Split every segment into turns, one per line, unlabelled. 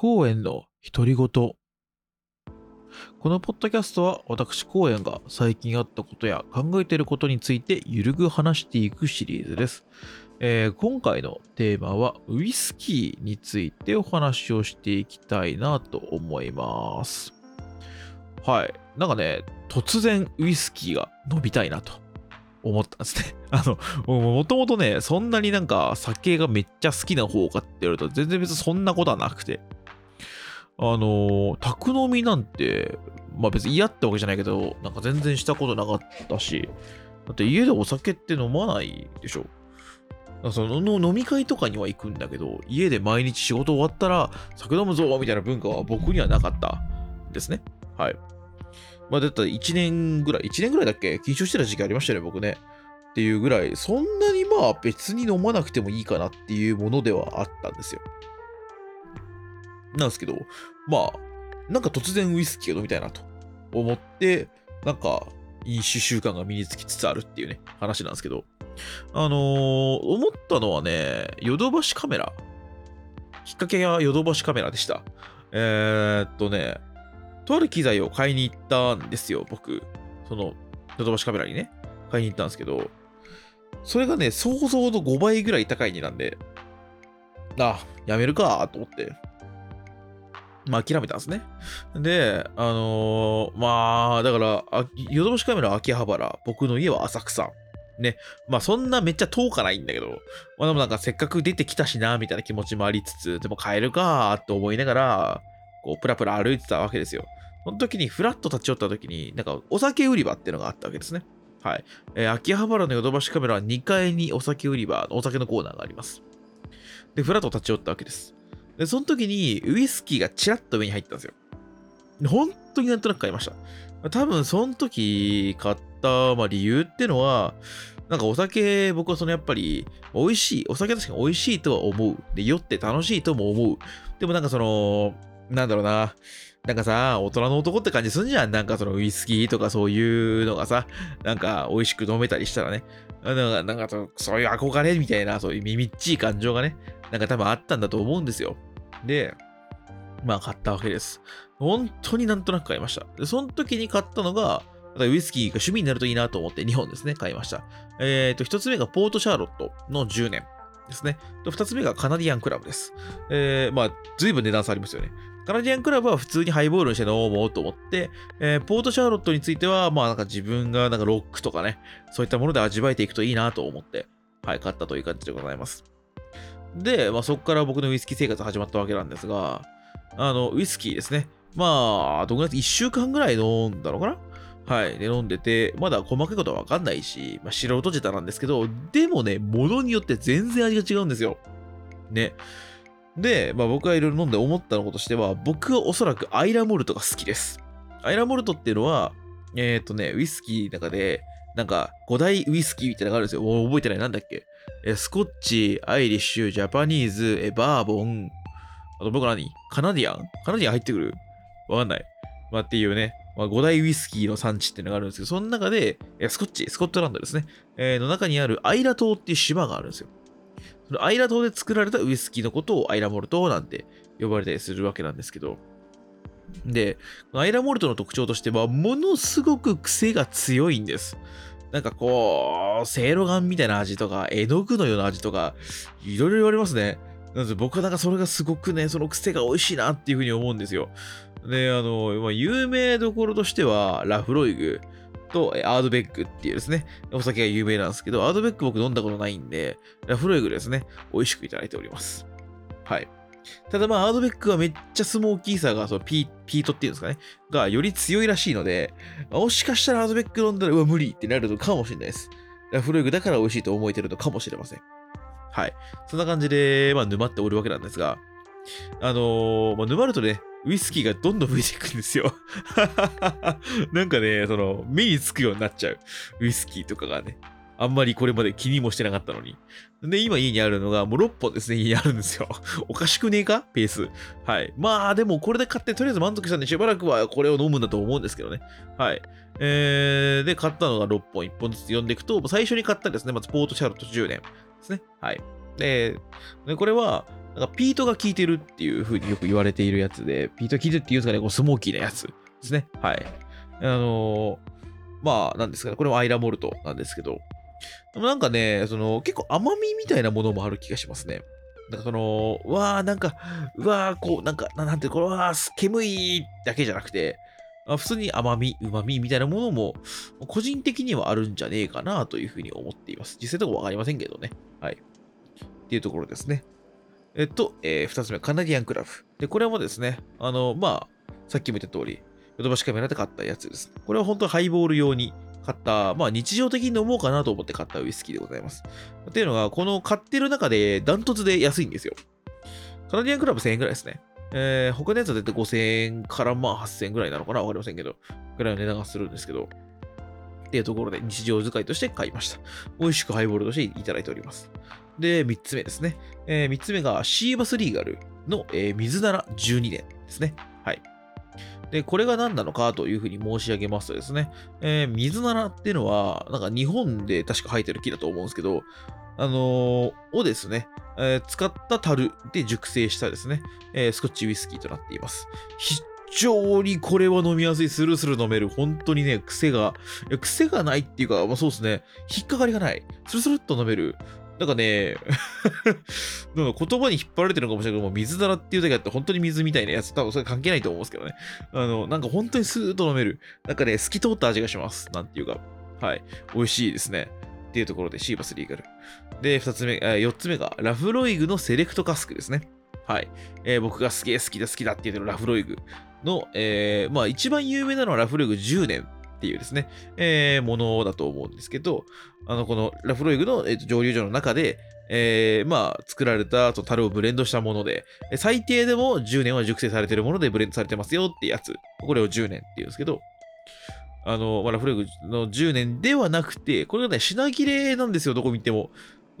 公園の独り言このポッドキャストは私公園が最近あったことや考えていることについてゆるく話していくシリーズです、えー今回のテーマはウイスキーについてお話をしていきたいなと思いますはいなんかね突然ウイスキーが飲みたいなと思ったんですね。あの、もともとね、そんなになんか酒がめっちゃ好きな方かって言われると全然別にそんなことはなくて。あの、宅飲みなんて、まあ別に嫌ってわけじゃないけど、なんか全然したことなかったし、だって家でお酒って飲まないでしょ。その飲み会とかには行くんだけど、家で毎日仕事終わったら酒飲むぞみたいな文化は僕にはなかったですね。はい。まあだったら1年ぐらい、1年ぐらいだっけ？緊張してた時期ありましたね、僕ね。っていうぐらい、そんなにまあ別に飲まなくてもいいかなっていうものではあったんですよ。なんですけど、まあ、なんか突然ウイスキーを飲みたいなと思って、なんか飲酒習慣が身につきつつあるっていうね、話なんですけど、あのー思ったのはね、ヨドバシカメラ。きっかけがヨドバシカメラでした。えー、っとね、とある機材を買いに行ったんですよ、僕。その、ヨドバシカメラにね、買いに行ったんですけど、それがね、想像の5倍ぐらい高い値段で、あ、やめるかと思って、まあ諦めたんですね。で、あのーまあ、だから、ヨドバシカメラ秋葉原、僕の家は浅草。ね、まあそんなめっちゃ遠かないんだけど、まあでもなんかせっかく出てきたしな、みたいな気持ちもありつつ、でも帰るかと思いながら、こう、プラプラ歩いてたわけですよ。その時にフラッと立ち寄った時に、なんかお酒売り場っていうのがあったわけですね。はい。えー秋葉原のヨドバシカメラは2階にお酒売り場、お酒のコーナーがあります。で、フラッと立ち寄ったわけです。で、その時にウイスキーがチラッと目に入ったんですよ。本当になんとなく買いました。多分その時買った、まあ、理由ってのは、なんかお酒、僕はそのやっぱり美味しい、お酒確かに美味しいとは思う。で、酔って楽しいとも思う。でもなんかその、なんだろうな、なんかさ、大人の男って感じすんじゃん。なんかそのウイスキーとかそういうのがさ、なんか美味しく飲めたりしたらね。なんか、なんかそそういう憧れみたいな、そういうみみっちい感情がね、なんか多分あったんだと思うんですよ。で、まあ買ったわけです。本当になんとなく買いました。で、その時に買ったのが、ウイスキーが趣味になるといいなと思って2本ですね、買いました。えっ、と、1つ目がポートシャーロットの10年ですね。と、2つ目がカナディアンクラブです。えー、まあ、随分値段差ありますよね。カナディアンクラブは普通にハイボールにして飲もうと思って、えーポートシャーロットについては、まあなんか自分がなんかロックとかね、そういったもので味わえていくといいなと思って、はい、買ったという感じでございます。で、まあそこから僕のウイスキー生活始まったわけなんですが、あの、ウイスキーですね。まあ、どんぐらい ?1 週間ぐらい飲んだのかな？はい。で、飲んでて、まだ細かいことはわかんないし、まあ、素人舌なんですけど、でもね、ものによって全然味が違うんですよ。ね。で、まあ僕がいろいろ飲んで思ったのことしては、僕はおそらくアイラモルトが好きです。アイラモルトっていうのは、えっ、とね、ウイスキーの中で、なんか5大ウイスキーみたいなのがあるんですよ。覚えてない。なんだっけ？スコッチ、アイリッシュ、ジャパニーズ、えバーボン、あと僕何？カナディアン？カナディアン入ってくる？わかんない。まあっていうね、まあ、5大ウイスキーの産地っていうのがあるんですけど、その中で、えスコッチ、スコットランドですね、えーの中にあるアイラ島っていう島があるんですよ。そのアイラ島で作られたウイスキーのことをアイラモルトなんて呼ばれたりするわけなんですけど、で、アイラモルトの特徴としては、ものすごく癖が強いんです。なんかこう、せいろがんみたいな味とか、絵の具のような味とか、いろいろ言われますね。なので僕はなんかそれがすごくね、その癖が美味しいなっていうふうに思うんですよ。で、あの、ま、有名どころとしては、ラフロイグとアードベックっていうですね、お酒が有名なんですけど、アードベック僕飲んだことないんで、ラフロイグですね、美味しくいただいております。はい。ただまあ、アードベックはめっちゃスモーキーさが、そのピートっていうんですかね、がより強いらしいので、もしかしたらアードベック飲んだら、うわ、無理ってなるのかもしれないです。ラフロイグだから美味しいと思えてるのかもしれません。はい。そんな感じで、まあ、沼っておるわけなんですが、あのーまあ、沼るとね、ウイスキーがどんどん増えていくんですよ。なんかね、その、目につくようになっちゃう。ウイスキーとかがね。あんまりこれまで気にもしてなかったのに。で、今家にあるのがもう6本ですね、家にあるんですよ。おかしくねえか？ペース。はい。まあ、でもこれで買ってとりあえず満足したんで、しばらくはこれを飲むんだと思うんですけどね。はい。えー、で、買ったのが6本、1本ずつ読んでいくと、最初に買ったですね、まずポートシャーロット10年ですね。はい。で、でこれは、なんかピートが効いてるっていう風によく言われているやつで、ピート効いてるっていうんですかね、こうスモーキーなやつですね。はい。あのーまあ、なんですかね、これもアイラモルトなんですけど、でもなんかね、その結構甘みみたいなものもある気がしますね。なんかその、うわーなんか、うわーこう、なんか、なんて、これは煙いだけじゃなくて、あ普通に甘み、旨みみたいなものも、個人的にはあるんじゃねえかなというふうに思っています。実際とかわかりませんけどね。はい。っていうところですね。えっと、えー、二つ目、カナディアンクラブ。で、これもですね、あの、まあ、さっきも言った通り、ヨドバシカメラで買ったやつです。これは本当ハイボール用に買った、まあ日常的に飲もうかなと思って買ったウイスキーでございます。っていうのが、この買ってる中でダントツで安いんですよ。カナディアンクラブ1000円ぐらいですね。えー、他のやつは絶対5000円からまあ8000円ぐらいなのかな？わかりませんけど、ぐらいの値段がするんですけど、っていうところで日常使いとして買いました。美味しくハイボールとしていただいております。で、3つ目ですね。えー、3つ目がシーバスリーガルの、えー水なら12年ですね。はい。で、これが何なのかというふうに申し上げますとですね、えー水ならっていうのは、なんか日本で確か生えてる木だと思うんですけど、あのーをですね、えー使った樽で熟成したですね、えースコッチウイスキーとなっています。非常にこれは飲みやすい、スルスル飲める、本当にね、癖が、癖がないっていうか、まあ、そうですね、引っかかりがない、スルスルっと飲める、なんかね、なんか言葉に引っ張られてるのかもしれないけど、も水だらっていうだけあって、本当に水みたいなやつ、多分それ関係ないと思うんですけどね。あの、なんか本当にスーッと飲める。なんかね、透き通った味がします。なんていうか。はい。美味しいですね。っていうところで、シーバスリーガル。で、二つ目、えー四つ目が、ラフロイグのセレクトカスクですね。はい。えー僕がすげえ好きだ好きだって言ってるラフロイグの、えーまあ一番有名なのはラフロイグ10年っていうですね、えーものだと思うんですけど、あの、このラフロイグの、えーと蒸留所の中で、えーまあ、作られたと樽をブレンドしたもので、最低でも10年は熟成されてるものでブレンドされてますよってやつ。これを10年って言うんですけど、あの、まあ、ラフロイグの10年ではなくて、これがね、品切れなんですよ、どこ見ても。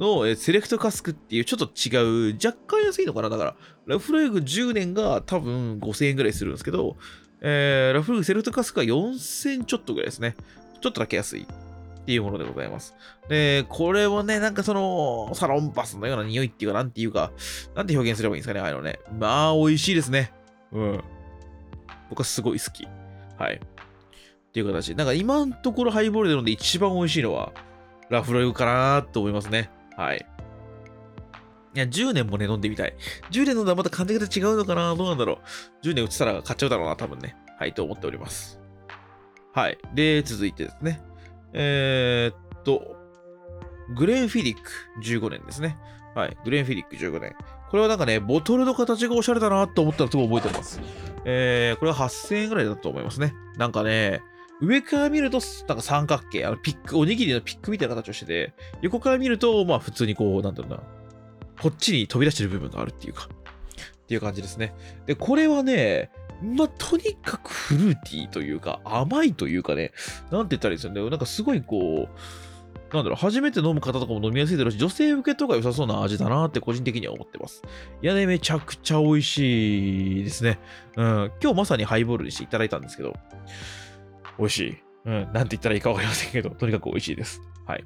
の、えセレクトカスクっていうちょっと違う、若干安いのかなだから、ラフロイグ10年が多分5000円ぐらいするんですけど、えーラフログセレクトカスクは4000ちょっとぐらいですね。ちょっとだけ安いっていうものでございます。で、これはね、なんかその、サロンパスのような匂いっていうか、なんていうか、なんて表現すればいいんですかね、ああいうのね。まあ、美味しいですね。うん。僕はすごい好き。はい。っていう形。なんか今のところハイボールで飲んで一番美味しいのは、ラフログかなと思いますね。はい。いや、10年もね、飲んでみたい。10年飲んだらまた感じ方違うのかな？どうなんだろう？10年売ったら買っちゃうだろうな、多分ね。はい、と思っております。はい。で、続いてですね。えー、っと、グレンフィディック15年ですね。はい。グレンフィディック15年。これはなんかね、ボトルの形がおしゃれだなと思ったらすごい覚えてます。えー、これは8000円ぐらいだと思いますね。なんかね、上から見ると、なんか三角形、あのピック、おにぎりのピックみたいな形をしてて、横から見ると、まあ普通にこう、なんだろうな、こっちに飛び出してる部分があるっていうか、っていう感じですね。で、これはね、まあ、とにかくフルーティーというか、甘いというかね、なんて言ったらいいですよね。なんかすごいこう、なんだろう、初めて飲む方とかも飲みやすいだろうし、女性受けとか良さそうな味だなって個人的には思ってます。いやね、めちゃくちゃ美味しいですね。うん、今日まさにハイボールにしていただいたんですけど、美味しい。うん、なんて言ったらいいかわかりませんけど、とにかく美味しいです。はい。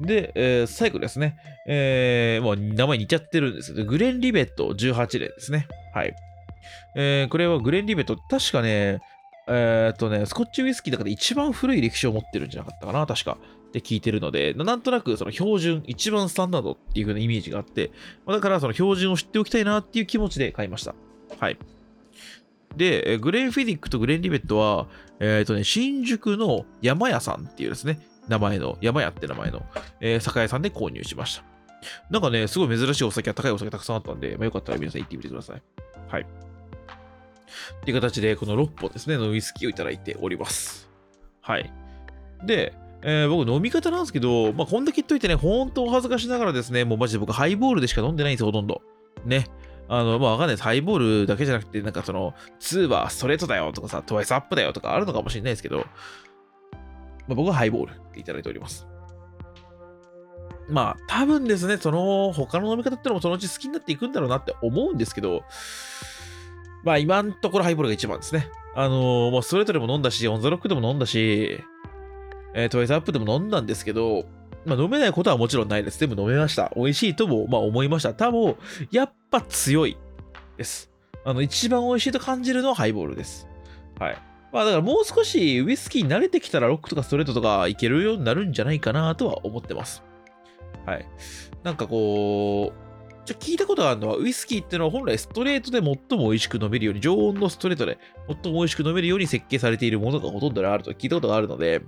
で、えー最後ですね。えー、もう名前似ちゃってるんですけど、グレンリベット18年ですね。はい。えーこれはグレンリベット、確かね、えーっとね、スコッチウイスキーの中で一番古い歴史を持ってるんじゃなかったかな、確か。って聞いてるので、なんとなくその標準、一番スタンダードっていう風なイメージがあって、だからその標準を知っておきたいなっていう気持ちで買いました。はい。で、グレンフィディックとグレンリベットは、えーっとね、新宿の山屋さんっていうですね、名前の、山屋って名前の、えー酒屋さんで購入しました。なんかね、すごい珍しいお酒、高いお酒たくさんあったんで、まあ、よかったら皆さん行ってみてください。はい。っていう形で、この6本ですね、のウイスキーをいただいております。はい。で、えー僕飲み方なんですけど、まあ、こんだけ言っといてね、ほんとお恥ずかしながらですね、もうマジで僕ハイボールでしか飲んでないんですよ、ほとんど。ね。あの、まあ、わかんないです。ハイボールだけじゃなくて、なんかその、2はストレートだよとかさ、トワイスアップだよとかあるのかもしれないですけど、まあ、僕はハイボールっていただいております。まあ、多分ですね、その、他の飲み方ってのもそのうち好きになっていくんだろうなって思うんですけど、まあ、今のところハイボールが一番ですね。あのーもうストレートでも飲んだし、オンザロックでも飲んだし、えートワイスアップでも飲んだんですけど、まあ、飲めないことはもちろんないです。全部飲めました。美味しいとも、まあ、思いました。多分、やっぱ強いです。あの、一番美味しいと感じるのはハイボールです。はい。まあだからもう少しウイスキーに慣れてきたらロックとかストレートとかいけるようになるんじゃないかなとは思ってます。はい。なんかこう、じゃ聞いたことがあるのは、ウイスキーってのは本来ストレートで最も美味しく飲めるように、常温のストレートで最も美味しく飲めるように設計されているものがほとんどであると聞いたことがあるので、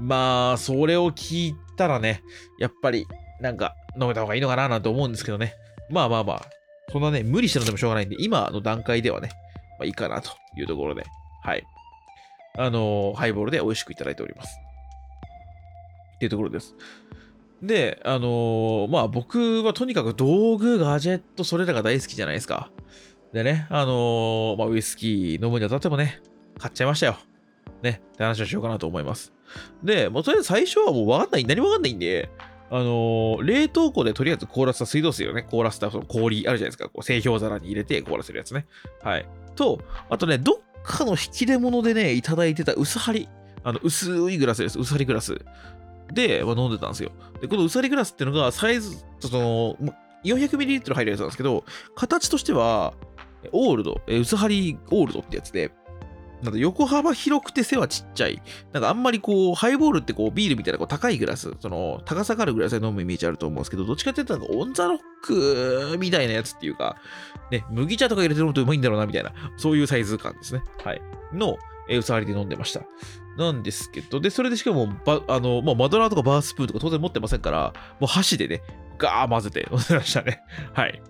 まあ、それを聞いたらね、やっぱりなんか飲めた方がいいのかななんて思うんですけどね。まあまあまあ、そんなね、無理して飲んでもしょうがないんで、今の段階ではね、まあいいかなというところで、はい。あの、ハイボールで美味しくいただいております。っていうところです。で、あの、まあ僕はとにかく道具、ガジェット、それらが大好きじゃないですか。でね、あの、まあウイスキー飲むにあたってもね、買っちゃいましたよ。ね、って話をしようかなと思います。で、もうとりあえず最初はもうわかんない、何もわかんないんで、あのー、冷凍庫でとりあえず凍らせた水道水をね、凍らせたその氷あるじゃないですか。こう製氷皿に入れて凍らせるやつね。はい。と、あとね、どっかの引き出物でね、いただいてた薄張り。あの、薄いグラスです。薄張りグラス。で、まあ、飲んでたんですよ。で、この薄張りグラスっていうのが、サイズ、その、400ml 入るやつなんですけど、形としては、オールド、薄張りオールドってやつで、なんか横幅広くて背はちっちゃい。なんかあんまりこう、ハイボールってこう、ビールみたいなこう高いグラス、その、高さがあるグラスで飲むイメージあると思うんですけど、どっちかっていうとなんかオンザロックみたいなやつっていうか、ね、麦茶とか入れて飲むとうまいんだろうなみたいな、そういうサイズ感ですね。はい。の、え薄張りで飲んでました。なんですけど、で、それでしかも、ばあの、まあ、マドラーとかバースプーンとか当然持ってませんから、もう箸でね、ガー混ぜて飲んでましたね。はい。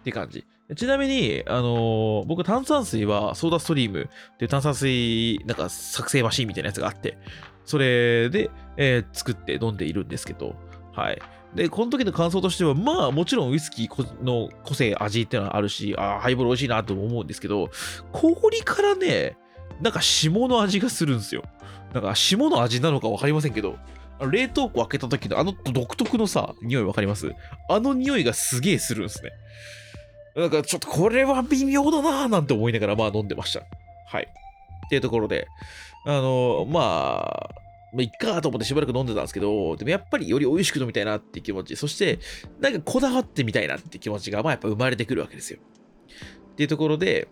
って感じ。ちなみに、あのー、僕炭酸水はソーダストリームっていう炭酸水なんか作成マシンみたいなやつがあって、それで、えー、作って飲んでいるんですけど、はい。で、この時の感想としては、まあもちろんウイスキーの個性、味っていうのはあるし、ああ、ハイボール美味しいなと思うんですけど、氷からね、なんか霜の味がするんですよ。なんか霜の味なのか分かりませんけど、冷凍庫開けた時のあの独特のさ、匂い分かります？あの匂いがすげえするんですね。なんかちょっとこれは微妙だなぁなんて思いながらまあ飲んでました。はい。っていうところで、あの、まあ、まあ、いっかと思ってしばらく飲んでたんですけど、でもやっぱりより美味しく飲みたいなっていう気持ち、そして、なんかこだわってみたいなっていう気持ちが、まあやっぱ生まれてくるわけですよ。っていうところで、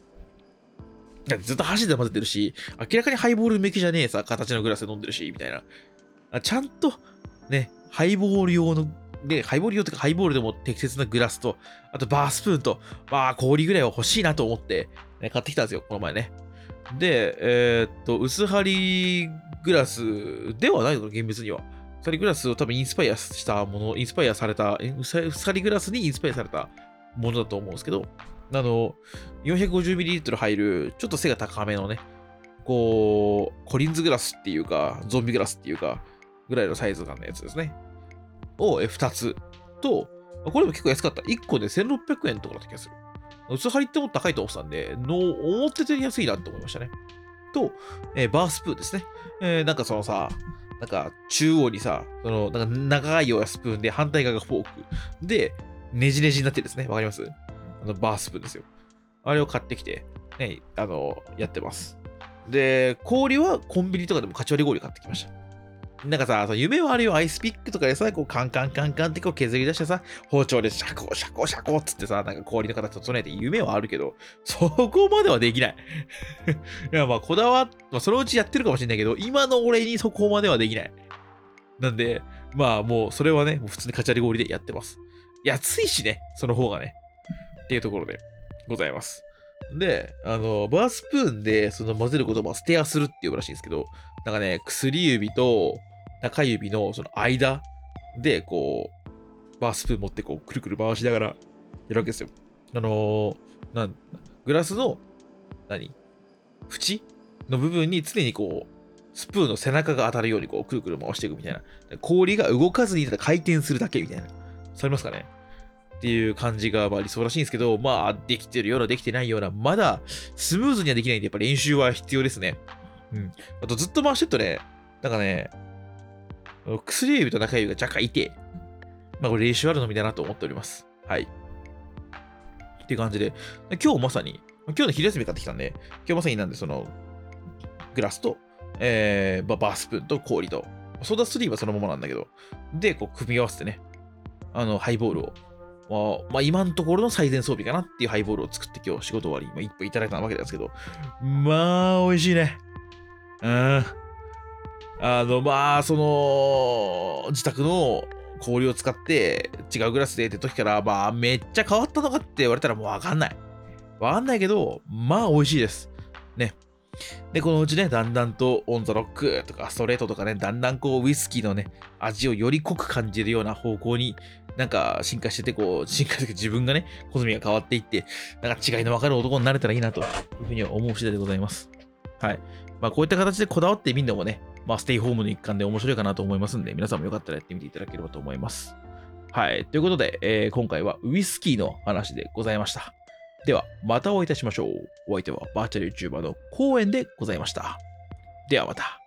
ずっと箸で混ぜてるし、明らかにハイボール向きじゃねえさ、形のグラスで飲んでるし、みたいな。ちゃんと、ね、ハイボール用ので、ハイボール用とかハイボールでも適切なグラスと、あとバースプーンと、まあ氷ぐらいは欲しいなと思って、ね、買ってきたんですよ、この前ね。で、えー、っと、薄張りグラスではないの、厳密には。薄張りグラスを多分インスパイアしたもの、インスパイアされた、薄張りグラスにインスパイアされたものだと思うんですけど、あの、450ml 入る、ちょっと背が高めのね、こう、コリンズグラスっていうか、ゾンビグラスっていうか、ぐらいのサイズ感のやつですね。を2つと、これも結構安かった。1個で1600円とかだった気がする。薄張りっても高いと思ってたんで、の思ってて安いなって思いましたね。と、えー、バースプーンですね。えー、なんかそのさ、なんか中央にさ、そのなんか長いようなスプーンで反対側がフォーク。で、ねじねじになってるですね。わかります？あのバースプーンですよ。あれを買ってきて、ね、あの、やってます。で、氷はコンビニとかでもカチ割り氷買ってきました。なんかさ、そ夢はあるよ、アイスピックとかでさ、こうカンカンカンカンってこう削り出してさ、包丁でシャコシャコシャコっつってさ、なんか氷の形整えて夢はあるけど、そこまではできない。いや、まあ、こだわっ、まあ、そのうちやってるかもしれないけど、今の俺にそこまではできない。なんで、まあ、もう、それはね、普通にカチャリ氷でやってます。安いしね、その方がね。っていうところでございます。で、あの、バースプーンでその混ぜることをステアするって呼ぶらしいんですけど、なんかね、薬指と中指のその間で、こう、バースプーン持ってこう、くるくる回しながらやるわけですよ。あのー、なん、グラスの、何？縁の部分に常にこう、スプーンの背中が当たるようにこう、くるくる回していくみたいな。氷が動かずにただ回転するだけみたいな。されますかね？っていう感じがまあ理想らしいんですけど、まあ、できてるような、できてないような、まだスムーズにはできないんで、やっぱ練習は必要ですね。うん。あとずっと回してるとね、なんかね、薬指と中指が若干痛い。まあこれ練習あるのみだなと思っております。はい。って感じで、今日まさに、今日の昼休み買ってきたんで、今日まさになんでその、グラスと、えー、バースプーンと氷とソーダストリーはそのままなんだけど、で、こう、組み合わせてね、あの、ハイボールを、まあ、まあ、今のところの最善装備かなっていうハイボールを作って今日仕事終わり、まあ、一本いただいたわけですけど、まあ、美味しいね。うん。あの、まあ、その、自宅の氷を使って違うグラスでって時から、まあ、めっちゃ変わったのかって言われたらもうわかんない。わかんないけど、まあ、美味しいです。ね。で、このうちね、だんだんとオンザロックとかストレートとかね、だんだんこうウイスキーのね、味をより濃く感じるような方向になんか進化してて、こう、進化して自分がね、好みが変わっていって、なんか違いの分かる男になれたらいいなというふうには思う次第でございます。はい。まあこういった形でこだわってみるのもね、まあステイホームの一環で面白いかなと思いますんで、皆さんもよかったらやってみていただければと思います。はい。ということで、えー、今回はウイスキーの話でございました。では、またお会いいたしましょう。お相手はバーチャル YouTuber の公園でございました。ではまた。